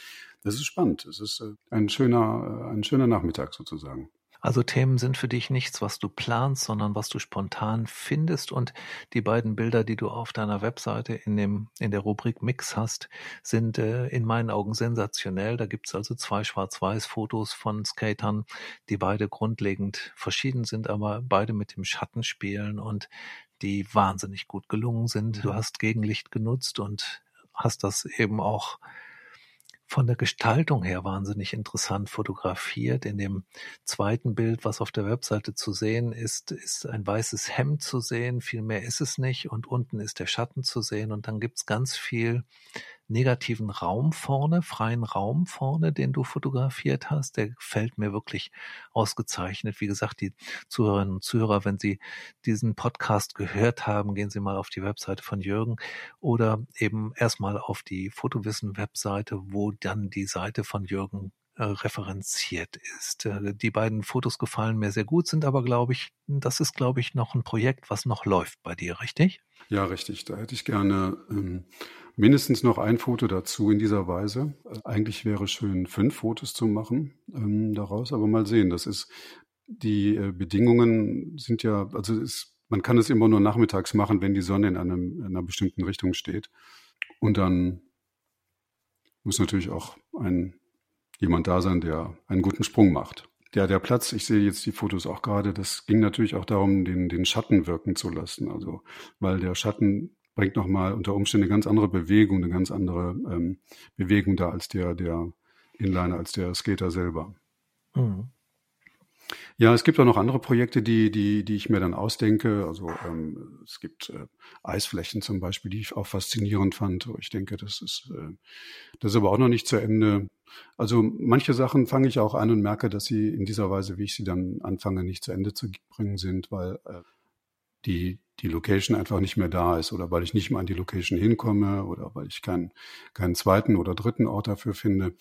Das ist spannend. Es ist äh, ein schöner, äh, ein schöner Nachmittag sozusagen. Also Themen sind für dich nichts, was du planst, sondern was du spontan findest. Und die beiden Bilder, die du auf deiner Webseite in dem in der Rubrik Mix hast, sind äh, in meinen Augen sensationell. Da gibt's also zwei Schwarz-Weiß-Fotos von Skatern, die beide grundlegend verschieden sind, aber beide mit dem Schatten spielen und die wahnsinnig gut gelungen sind. Du hast Gegenlicht genutzt und hast das eben auch von der Gestaltung her wahnsinnig interessant fotografiert. In dem zweiten Bild, was auf der Webseite zu sehen ist, ist ein weißes Hemd zu sehen. Viel mehr ist es nicht. Und unten ist der Schatten zu sehen. Und dann gibt's ganz viel negativen Raum vorne, freien Raum vorne, den du fotografiert hast. Der gefällt mir wirklich ausgezeichnet. Wie gesagt, die Zuhörerinnen und Zuhörer, wenn Sie diesen Podcast gehört haben, gehen Sie mal auf die Webseite von Jürgen oder eben erstmal auf die Fotowissen-Webseite, wo dann die Seite von Jürgen äh, referenziert ist. Äh, die beiden Fotos gefallen mir sehr gut, sind aber, glaube ich, das ist, glaube ich, noch ein Projekt, was noch läuft bei dir, richtig? Ja, richtig. Da hätte ich gerne ähm, mindestens noch ein Foto dazu in dieser Weise. Eigentlich wäre schön, fünf Fotos zu machen ähm, daraus, aber mal sehen. Das ist, die äh, Bedingungen sind ja, also ist, man kann es immer nur nachmittags machen, wenn die Sonne in, einem, in einer bestimmten Richtung steht. Und dann muss natürlich auch ein, jemand da sein, der einen guten Sprung macht. Ja, der Platz, ich sehe jetzt die Fotos auch gerade, das ging natürlich auch darum, den, den Schatten wirken zu lassen. Also, weil der Schatten bringt nochmal unter Umständen eine ganz andere Bewegung, eine ganz andere ähm, Bewegung da als der, der Inliner, als der Skater selber. Mhm. Ja, es gibt auch noch andere Projekte, die, die, die ich mir dann ausdenke. Also ähm, es gibt äh, Eisflächen zum Beispiel, die ich auch faszinierend fand. Ich denke, das ist, äh, das ist aber auch noch nicht zu Ende. Also manche Sachen fange ich auch an und merke, dass sie in dieser Weise, wie ich sie dann anfange, nicht zu Ende zu bringen sind, weil äh, die, die Location einfach nicht mehr da ist oder weil ich nicht mehr an die Location hinkomme oder weil ich keinen, keinen zweiten oder dritten Ort dafür finde.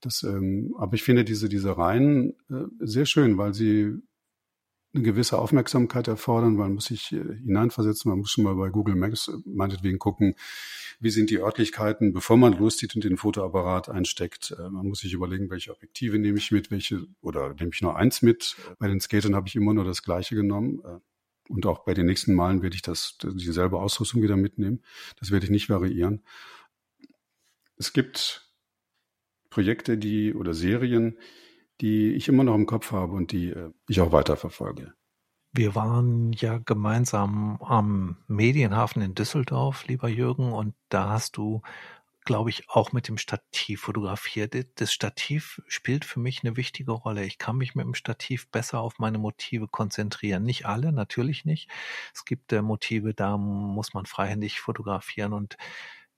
Das, ähm, aber ich finde diese, diese Reihen äh, sehr schön, weil sie eine gewisse Aufmerksamkeit erfordern, man muss sich äh, hineinversetzen, man muss schon mal bei Google Maps äh, meinetwegen gucken, wie sind die Örtlichkeiten, bevor man loszieht und den Fotoapparat einsteckt. Äh, man muss sich überlegen, welche Objektive nehme ich mit, welche, oder nehme ich nur eins mit. Bei den Skatern habe ich immer nur das gleiche genommen. Und auch bei den nächsten Malen werde ich das, dieselbe Ausrüstung wieder mitnehmen. Das werde ich nicht variieren. Es gibt Projekte, die oder Serien, die ich immer noch im Kopf habe und die äh, ich auch weiterverfolge. Wir waren ja gemeinsam am Medienhafen in Düsseldorf, lieber Jürgen, und da hast du glaube ich, auch mit dem Stativ fotografiert. Das Stativ spielt für mich eine wichtige Rolle. Ich kann mich mit dem Stativ besser auf meine Motive konzentrieren. Nicht alle, natürlich nicht. Es gibt äh, Motive, da muss man freihändig fotografieren und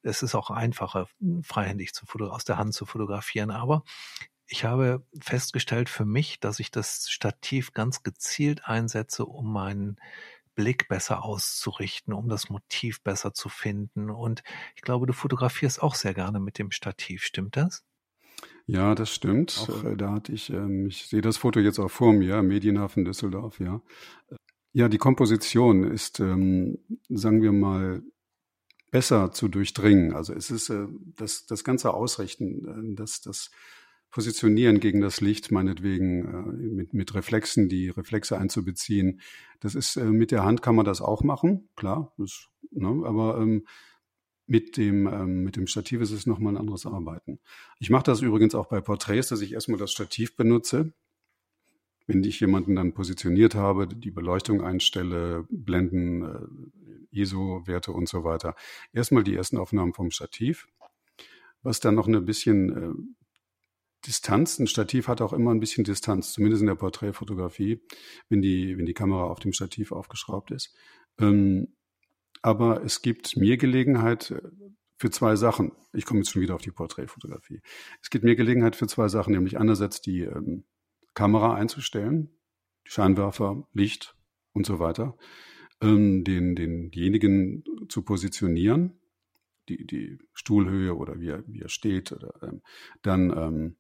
es ist auch einfacher, freihändig zu aus der Hand zu fotografieren. Aber ich habe festgestellt für mich, dass ich das Stativ ganz gezielt einsetze, um meinen Blick besser auszurichten, um das Motiv besser zu finden. Und ich glaube, du fotografierst auch sehr gerne mit dem Stativ, stimmt das? Ja, das stimmt. Auch, äh, da hatte ich, ähm, ich sehe das Foto jetzt auch vor mir, Medienhafen Düsseldorf, ja. Ja, die Komposition ist, ähm, sagen wir mal, besser zu durchdringen. Also es ist äh, das, das ganze Ausrichten, äh, das, das positionieren gegen das Licht, meinetwegen äh, mit, mit Reflexen, die Reflexe einzubeziehen. Das ist äh, mit der Hand kann man das auch machen, klar, das, ne, aber ähm, mit dem, ähm, mit dem Stativ ist es nochmal ein anderes Arbeiten. Ich mache das übrigens auch bei Porträts, dass ich erstmal das Stativ benutze. Wenn ich jemanden dann positioniert habe, die Beleuchtung einstelle, Blenden, äh, ISO-Werte und so weiter. Erstmal die ersten Aufnahmen vom Stativ. Was dann noch ein bisschen äh, Distanz, ein Stativ hat auch immer ein bisschen Distanz, zumindest in der Porträtfotografie, wenn die, wenn die Kamera auf dem Stativ aufgeschraubt ist. Ähm, aber es gibt mir Gelegenheit äh, für zwei Sachen. Ich komme jetzt schon wieder auf die Porträtfotografie. Es gibt mir Gelegenheit für zwei Sachen, nämlich einerseits die ähm, Kamera einzustellen, Scheinwerfer, Licht und so weiter, ähm, den, denjenigen zu positionieren, die, die Stuhlhöhe oder wie er, wie er steht, oder ähm, dann ähm,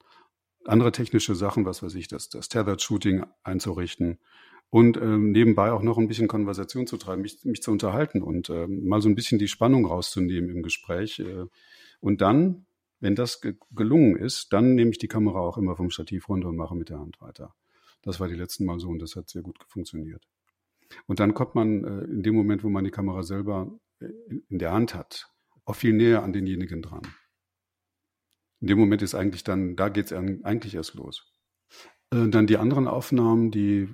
andere technische Sachen, was weiß ich, das, das Tethered Shooting einzurichten und ähm, nebenbei auch noch ein bisschen Konversation zu treiben, mich, mich zu unterhalten und äh, mal so ein bisschen die Spannung rauszunehmen im Gespräch. Äh, und dann, wenn das ge gelungen ist, dann nehme ich die Kamera auch immer vom Stativ runter und mache mit der Hand weiter. Das war die letzten Mal so und das hat sehr gut funktioniert. Und dann kommt man äh, in dem Moment, wo man die Kamera selber äh, in der Hand hat, auch viel näher an denjenigen dran. In dem Moment ist eigentlich dann, da geht es eigentlich erst los. Äh, dann die anderen Aufnahmen, die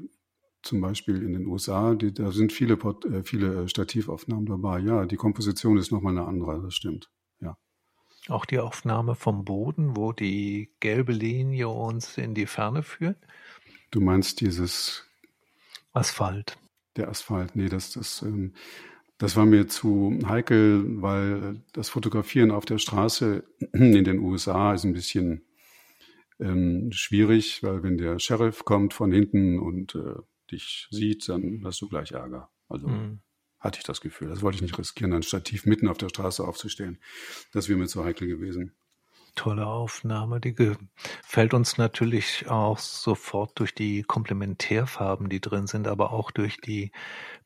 zum Beispiel in den USA, die, da sind viele, äh, viele Stativaufnahmen dabei. Ja, die Komposition ist nochmal eine andere, das stimmt. Ja. Auch die Aufnahme vom Boden, wo die gelbe Linie uns in die Ferne führt? Du meinst dieses Asphalt. Der Asphalt, nee, das, das, ähm, das war mir zu heikel, weil das Fotografieren auf der Straße in den USA ist ein bisschen ähm, schwierig, weil wenn der Sheriff kommt von hinten und äh, dich sieht, dann hast du gleich Ärger. Also mhm. hatte ich das Gefühl. Das wollte ich nicht riskieren, ein Stativ mitten auf der Straße aufzustellen. Das wäre mir zu heikel gewesen tolle Aufnahme. Die gefällt uns natürlich auch sofort durch die Komplementärfarben, die drin sind, aber auch durch die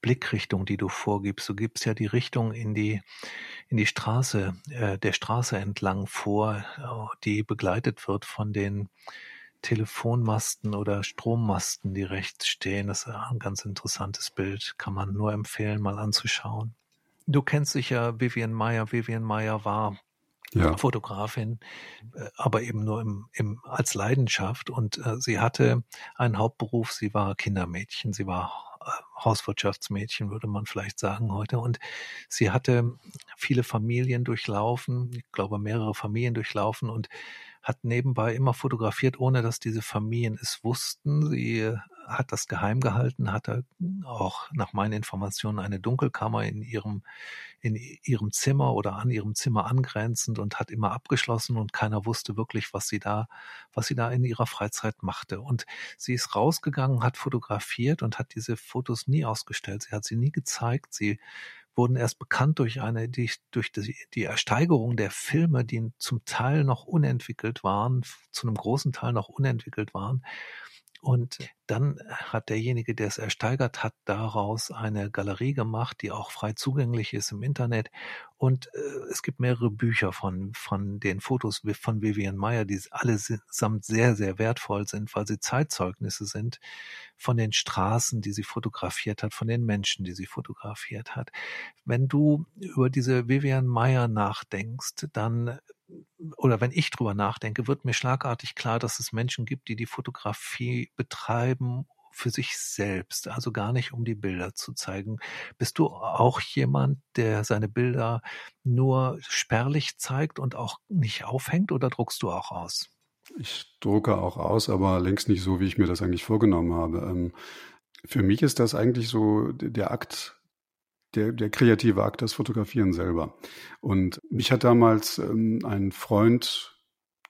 Blickrichtung, die du vorgibst. Du gibst ja die Richtung in die in die Straße, äh, der Straße entlang vor, die begleitet wird von den Telefonmasten oder Strommasten, die rechts stehen. Das ist ein ganz interessantes Bild. Kann man nur empfehlen, mal anzuschauen. Du kennst sicher Vivian Meyer. Vivian Meyer war ja. Fotografin, äh, aber eben nur im, im, als Leidenschaft. Und äh, sie hatte einen Hauptberuf, sie war Kindermädchen, sie war äh, Hauswirtschaftsmädchen, würde man vielleicht sagen heute. Und sie hatte viele Familien durchlaufen, ich glaube mehrere Familien durchlaufen und hat nebenbei immer fotografiert, ohne dass diese Familien es wussten. Sie äh, hat das geheim gehalten, hatte auch nach meinen Informationen eine Dunkelkammer in ihrem, in ihrem Zimmer oder an ihrem Zimmer angrenzend und hat immer abgeschlossen und keiner wusste wirklich, was sie da, was sie da in ihrer Freizeit machte. Und sie ist rausgegangen, hat fotografiert und hat diese Fotos nie ausgestellt. Sie hat sie nie gezeigt. Sie wurden erst bekannt durch eine, die, durch die, die Ersteigerung der Filme, die zum Teil noch unentwickelt waren, zu einem großen Teil noch unentwickelt waren. Und dann hat derjenige, der es ersteigert hat, daraus eine Galerie gemacht, die auch frei zugänglich ist im Internet. Und äh, es gibt mehrere Bücher von, von den Fotos von Vivian Meyer, die allesamt sehr, sehr wertvoll sind, weil sie Zeitzeugnisse sind von den Straßen, die sie fotografiert hat, von den Menschen, die sie fotografiert hat. Wenn du über diese Vivian Meyer nachdenkst, dann oder wenn ich drüber nachdenke, wird mir schlagartig klar, dass es Menschen gibt, die die Fotografie betreiben für sich selbst, also gar nicht um die Bilder zu zeigen. Bist du auch jemand, der seine Bilder nur spärlich zeigt und auch nicht aufhängt oder druckst du auch aus? Ich drucke auch aus, aber längst nicht so, wie ich mir das eigentlich vorgenommen habe. Ähm, für mich ist das eigentlich so der Akt der, der kreative Akt, das Fotografieren selber. Und mich hat damals ähm, ein Freund,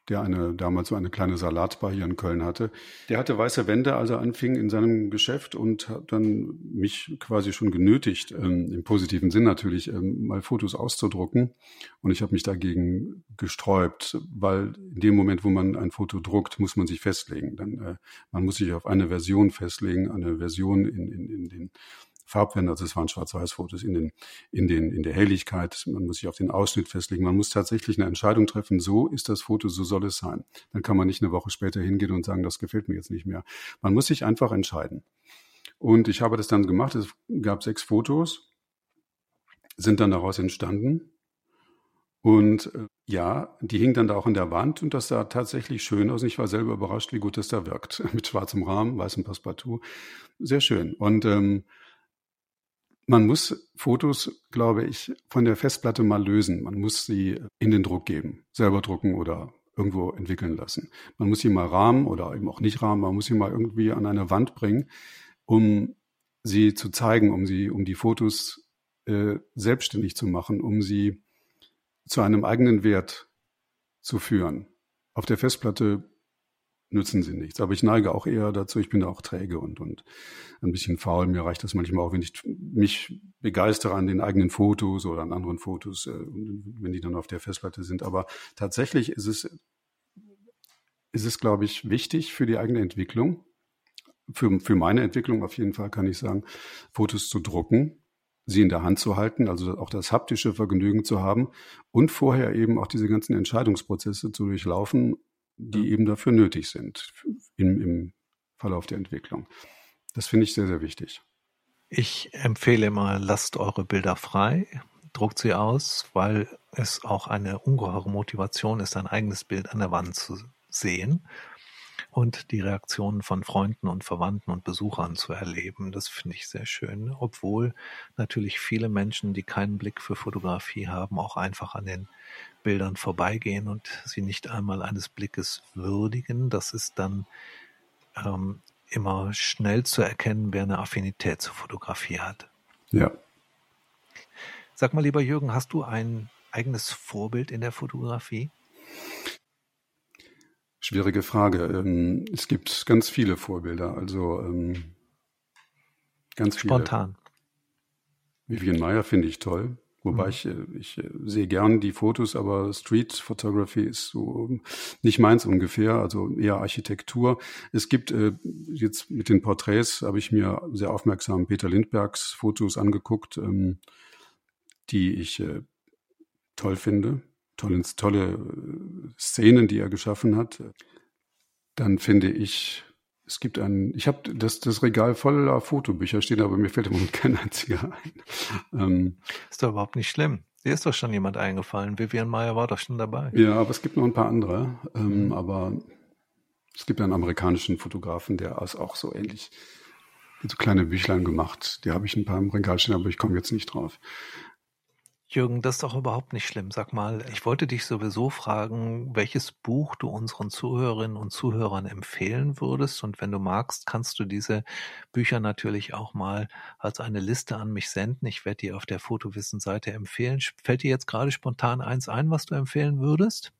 der eine damals so eine kleine Salatbar hier in Köln hatte. Der hatte weiße Wände, als er anfing in seinem Geschäft und hat dann mich quasi schon genötigt, ähm, im positiven Sinn natürlich, ähm, mal Fotos auszudrucken. Und ich habe mich dagegen gesträubt, weil in dem Moment, wo man ein Foto druckt, muss man sich festlegen. Dann, äh, man muss sich auf eine Version festlegen, eine Version in, in, in den Farbwände, also es waren Schwarz-Weiß-Fotos in den, in den, in der Helligkeit. Man muss sich auf den Ausschnitt festlegen. Man muss tatsächlich eine Entscheidung treffen. So ist das Foto, so soll es sein. Dann kann man nicht eine Woche später hingehen und sagen, das gefällt mir jetzt nicht mehr. Man muss sich einfach entscheiden. Und ich habe das dann gemacht. Es gab sechs Fotos, sind dann daraus entstanden. Und äh, ja, die hing dann da auch in der Wand und das sah tatsächlich schön aus. Ich war selber überrascht, wie gut das da wirkt. Mit schwarzem Rahmen, weißem Passepartout. Sehr schön. Und ähm, man muss Fotos, glaube ich, von der Festplatte mal lösen. Man muss sie in den Druck geben, selber drucken oder irgendwo entwickeln lassen. Man muss sie mal rahmen oder eben auch nicht rahmen, man muss sie mal irgendwie an eine Wand bringen, um sie zu zeigen, um sie, um die Fotos äh, selbstständig zu machen, um sie zu einem eigenen Wert zu führen. Auf der Festplatte nützen sie nichts. Aber ich neige auch eher dazu, ich bin da auch träge und, und ein bisschen faul. Mir reicht das manchmal auch, wenn ich mich begeistere an den eigenen Fotos oder an anderen Fotos, äh, wenn die dann auf der Festplatte sind. Aber tatsächlich ist es, ist es, glaube ich, wichtig für die eigene Entwicklung, für, für meine Entwicklung auf jeden Fall kann ich sagen, Fotos zu drucken, sie in der Hand zu halten, also auch das haptische Vergnügen zu haben und vorher eben auch diese ganzen Entscheidungsprozesse zu durchlaufen die eben dafür nötig sind im, im Verlauf der Entwicklung. Das finde ich sehr, sehr wichtig. Ich empfehle immer, lasst eure Bilder frei, druckt sie aus, weil es auch eine ungeheure Motivation ist, ein eigenes Bild an der Wand zu sehen und die Reaktionen von Freunden und Verwandten und Besuchern zu erleben. Das finde ich sehr schön, obwohl natürlich viele Menschen, die keinen Blick für Fotografie haben, auch einfach an den Bildern vorbeigehen und sie nicht einmal eines Blickes würdigen. Das ist dann ähm, immer schnell zu erkennen, wer eine Affinität zur Fotografie hat. Ja. Sag mal, lieber Jürgen, hast du ein eigenes Vorbild in der Fotografie? Schwierige Frage. Ähm, es gibt ganz viele Vorbilder, also ähm, ganz viele. Spontan. Vivian Meyer finde ich toll. Wobei mhm. ich, äh, ich äh, sehe gern die Fotos, aber Street Photography ist so nicht meins ungefähr, also eher Architektur. Es gibt äh, jetzt mit den Porträts habe ich mir sehr aufmerksam Peter Lindbergs Fotos angeguckt, ähm, die ich toll finde tolle, tolle äh, Szenen, die er geschaffen hat. Dann finde ich, es gibt ein, ich habe das, das Regal voller Fotobücher stehen, aber mir fällt im Moment kein einziger ein. Ähm, ist doch überhaupt nicht schlimm. Dir ist doch schon jemand eingefallen. Vivian Meyer war doch schon dabei. Ja, aber es gibt noch ein paar andere. Ähm, mhm. Aber es gibt einen amerikanischen Fotografen, der ist auch so ähnlich so kleine Büchlein gemacht. Die habe ich ein paar im Regal stehen, aber ich komme jetzt nicht drauf. Jürgen, das ist doch überhaupt nicht schlimm. Sag mal, ich wollte dich sowieso fragen, welches Buch du unseren Zuhörerinnen und Zuhörern empfehlen würdest. Und wenn du magst, kannst du diese Bücher natürlich auch mal als eine Liste an mich senden. Ich werde dir auf der Fotowissen-Seite empfehlen. Fällt dir jetzt gerade spontan eins ein, was du empfehlen würdest?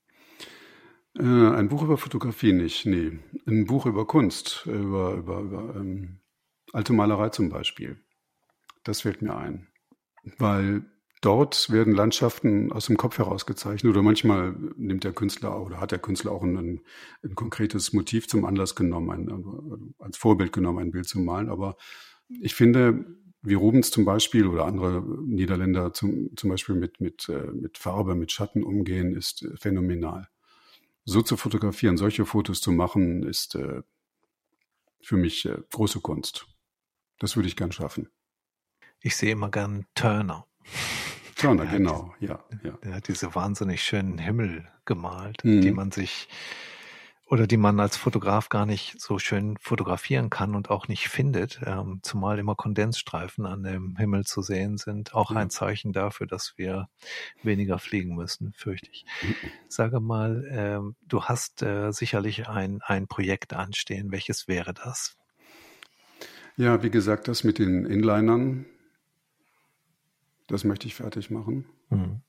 Äh, ein Buch über Fotografie nicht, nee. Ein Buch über Kunst, über, über, über ähm, alte Malerei zum Beispiel. Das fällt mir ein. Weil Dort werden Landschaften aus dem Kopf heraus gezeichnet oder manchmal nimmt der Künstler oder hat der Künstler auch ein, ein, ein konkretes Motiv zum Anlass genommen, ein, als Vorbild genommen, ein Bild zu malen. Aber ich finde, wie Rubens zum Beispiel oder andere Niederländer zum, zum Beispiel mit, mit, äh, mit Farbe, mit Schatten umgehen, ist äh, phänomenal. So zu fotografieren, solche Fotos zu machen, ist äh, für mich große Kunst. Das würde ich gern schaffen. Ich sehe immer gern Turner. Turner, genau, ja, ja. Der hat diese wahnsinnig schönen Himmel gemalt, mhm. die man sich oder die man als Fotograf gar nicht so schön fotografieren kann und auch nicht findet, ähm, zumal immer Kondensstreifen an dem Himmel zu sehen sind, auch ja. ein Zeichen dafür, dass wir weniger fliegen müssen, fürchte ich. Mhm. Sage mal, ähm, du hast äh, sicherlich ein, ein Projekt anstehen. Welches wäre das? Ja, wie gesagt, das mit den Inlinern, das möchte ich fertig machen. Mhm.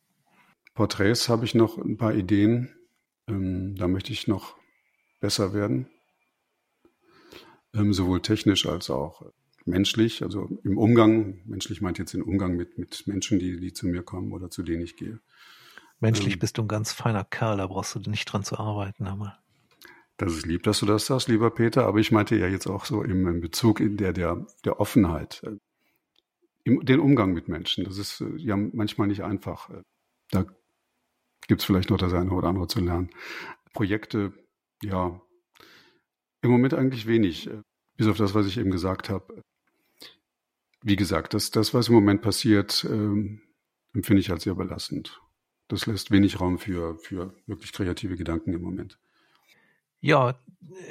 Porträts habe ich noch ein paar Ideen. Ähm, da möchte ich noch besser werden. Ähm, sowohl technisch als auch menschlich, also im Umgang. Menschlich meint jetzt den Umgang mit, mit Menschen, die, die zu mir kommen oder zu denen ich gehe. Menschlich ähm, bist du ein ganz feiner Kerl, da brauchst du nicht dran zu arbeiten, aber. Das ist lieb, dass du das sagst, lieber Peter, aber ich meinte ja jetzt auch so im, Bezug in der, der, der Offenheit im, den Umgang mit Menschen. Das ist äh, ja manchmal nicht einfach. Äh, da gibt es vielleicht noch das eine oder andere zu lernen. Projekte, ja, im Moment eigentlich wenig, äh, bis auf das, was ich eben gesagt habe. Wie gesagt, das, das was im Moment passiert, ähm, empfinde ich als sehr belastend. Das lässt wenig Raum für, für wirklich kreative Gedanken im Moment. Ja,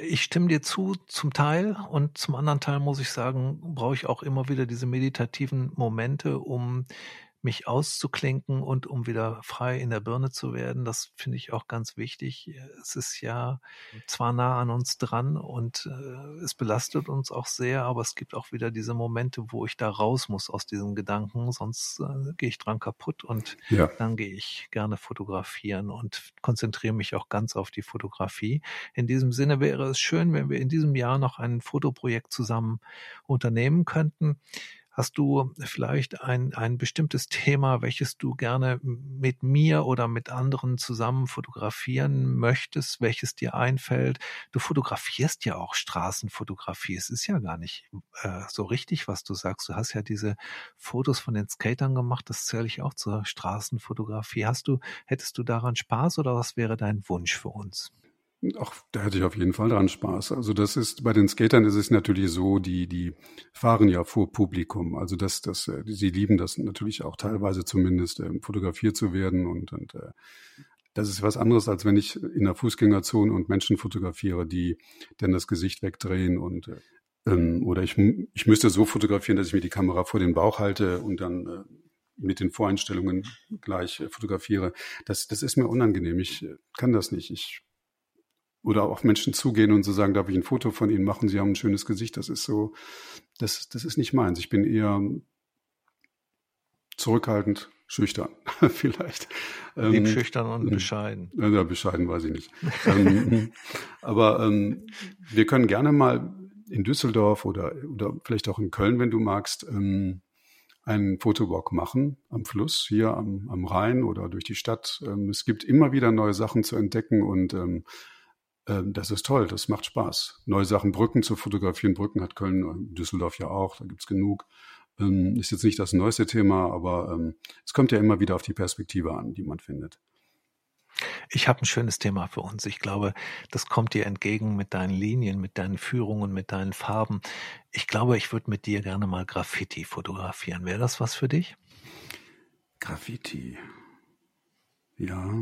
ich stimme dir zu, zum Teil. Und zum anderen Teil muss ich sagen, brauche ich auch immer wieder diese meditativen Momente, um mich auszuklinken und um wieder frei in der Birne zu werden. Das finde ich auch ganz wichtig. Es ist ja zwar nah an uns dran und äh, es belastet uns auch sehr, aber es gibt auch wieder diese Momente, wo ich da raus muss aus diesen Gedanken, sonst äh, gehe ich dran kaputt und ja. dann gehe ich gerne fotografieren und konzentriere mich auch ganz auf die Fotografie. In diesem Sinne wäre es schön, wenn wir in diesem Jahr noch ein Fotoprojekt zusammen unternehmen könnten. Hast du vielleicht ein, ein bestimmtes Thema, welches du gerne mit mir oder mit anderen zusammen fotografieren möchtest, welches dir einfällt? Du fotografierst ja auch Straßenfotografie. Es ist ja gar nicht äh, so richtig, was du sagst. Du hast ja diese Fotos von den Skatern gemacht. Das zähle ich auch zur Straßenfotografie. Hast du, hättest du daran Spaß oder was wäre dein Wunsch für uns? Ach, da hätte ich auf jeden Fall dran Spaß. Also das ist, bei den Skatern ist es natürlich so, die, die fahren ja vor Publikum. Also das, das, äh, sie lieben das natürlich auch teilweise zumindest, äh, fotografiert zu werden und, und äh, das ist was anderes, als wenn ich in der Fußgängerzone und Menschen fotografiere, die dann das Gesicht wegdrehen und äh, ähm, oder ich, ich müsste so fotografieren, dass ich mir die Kamera vor den Bauch halte und dann äh, mit den Voreinstellungen gleich äh, fotografiere. Das, das ist mir unangenehm. Ich kann das nicht. Ich oder auf Menschen zugehen und so sagen, darf ich ein Foto von Ihnen machen? Sie haben ein schönes Gesicht. Das ist so, das, das ist nicht meins. Ich bin eher zurückhaltend, schüchtern vielleicht. Lieb ähm, schüchtern und bescheiden. Ja, bescheiden weiß ich nicht. ähm, aber ähm, wir können gerne mal in Düsseldorf oder, oder vielleicht auch in Köln, wenn du magst, ähm, einen Fotowalk machen am Fluss, hier am, am Rhein oder durch die Stadt. Ähm, es gibt immer wieder neue Sachen zu entdecken und ähm, ähm, das ist toll, das macht Spaß. Neue Sachen, Brücken zu fotografieren. Brücken hat Köln, äh, Düsseldorf ja auch, da gibt's genug. Ähm, ist jetzt nicht das neueste Thema, aber ähm, es kommt ja immer wieder auf die Perspektive an, die man findet. Ich habe ein schönes Thema für uns. Ich glaube, das kommt dir entgegen mit deinen Linien, mit deinen Führungen, mit deinen Farben. Ich glaube, ich würde mit dir gerne mal Graffiti fotografieren. Wäre das was für dich? Graffiti. Ja,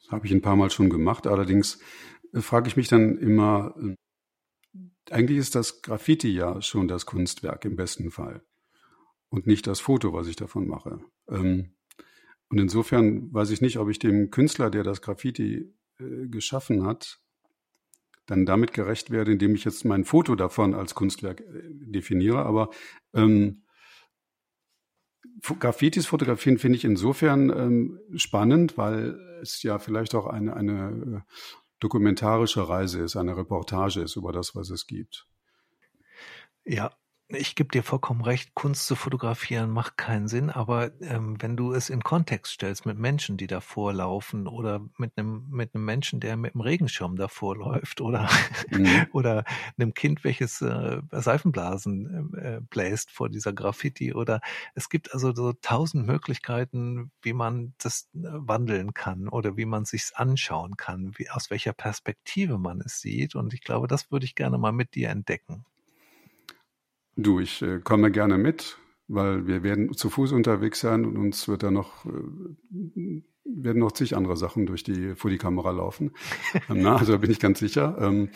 das habe ich ein paar Mal schon gemacht. Allerdings frage ich mich dann immer, äh, eigentlich ist das Graffiti ja schon das Kunstwerk im besten Fall und nicht das Foto, was ich davon mache. Ähm, und insofern weiß ich nicht, ob ich dem Künstler, der das Graffiti äh, geschaffen hat, dann damit gerecht werde, indem ich jetzt mein Foto davon als Kunstwerk äh, definiere. Aber ähm, Graffitis fotografieren finde ich insofern ähm, spannend, weil es ja vielleicht auch eine, eine äh, dokumentarische Reise ist, eine Reportage ist über das, was es gibt. Ja, ich gebe dir vollkommen recht, Kunst zu fotografieren macht keinen Sinn, aber ähm, wenn du es in Kontext stellst mit Menschen, die davor laufen oder mit einem mit einem Menschen, der mit einem Regenschirm davor läuft oder mhm. oder einem Kind, welches äh, Seifenblasen äh, bläst vor dieser Graffiti oder es gibt also so tausend Möglichkeiten, wie man das äh, wandeln kann oder wie man sich's anschauen kann, wie aus welcher Perspektive man es sieht und ich glaube, das würde ich gerne mal mit dir entdecken. Du, ich äh, komme gerne mit, weil wir werden zu Fuß unterwegs sein und uns wird da noch äh, werden noch zig andere Sachen durch die vor die Kamera laufen. Na, also da bin ich ganz sicher. Ähm,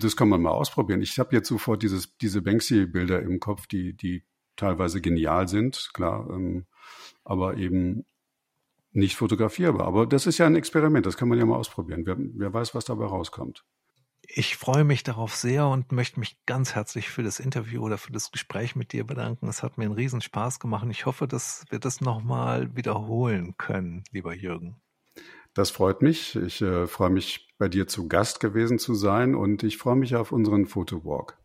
das kann man mal ausprobieren. Ich habe jetzt sofort dieses diese Banksy-Bilder im Kopf, die die teilweise genial sind, klar, ähm, aber eben nicht fotografierbar. Aber das ist ja ein Experiment, das kann man ja mal ausprobieren. Wer, wer weiß, was dabei rauskommt. Ich freue mich darauf sehr und möchte mich ganz herzlich für das Interview oder für das Gespräch mit dir bedanken. Es hat mir einen riesen Spaß gemacht. Ich hoffe, dass wir das nochmal wiederholen können, lieber Jürgen. Das freut mich. Ich äh, freue mich, bei dir zu Gast gewesen zu sein und ich freue mich auf unseren Fotowalk.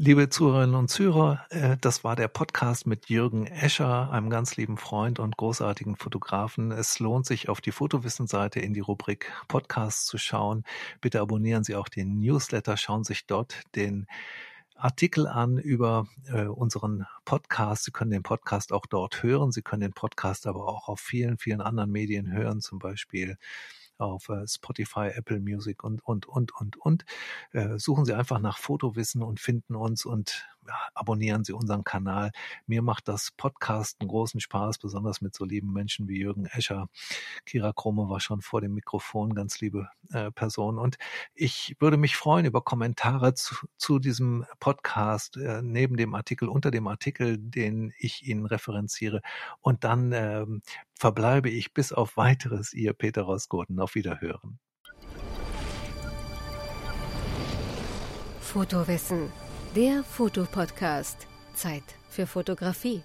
Liebe Zuhörerinnen und Zuhörer, äh, das war der Podcast mit Jürgen Escher, einem ganz lieben Freund und großartigen Fotografen. Es lohnt sich, auf die Fotowissensseite in die Rubrik Podcast zu schauen. Bitte abonnieren Sie auch den Newsletter, schauen sich dort den Artikel an über äh, unseren Podcast. Sie können den Podcast auch dort hören. Sie können den Podcast aber auch auf vielen, vielen anderen Medien hören, zum Beispiel auf äh, Spotify, Apple Music und, und, und, und, und. Äh, suchen Sie einfach nach Fotowissen und finden uns und abonnieren Sie unseren Kanal. Mir macht das Podcast einen großen Spaß, besonders mit so lieben Menschen wie Jürgen Escher. Kira Krome war schon vor dem Mikrofon, ganz liebe äh, Person. Und ich würde mich freuen über Kommentare zu, zu diesem Podcast, äh, neben dem Artikel, unter dem Artikel, den ich Ihnen referenziere. Und dann ähm, verbleibe ich bis auf weiteres, Ihr Peter Rosgoten. Auf Wiederhören. Fotowissen der Fotopodcast. Zeit für Fotografie.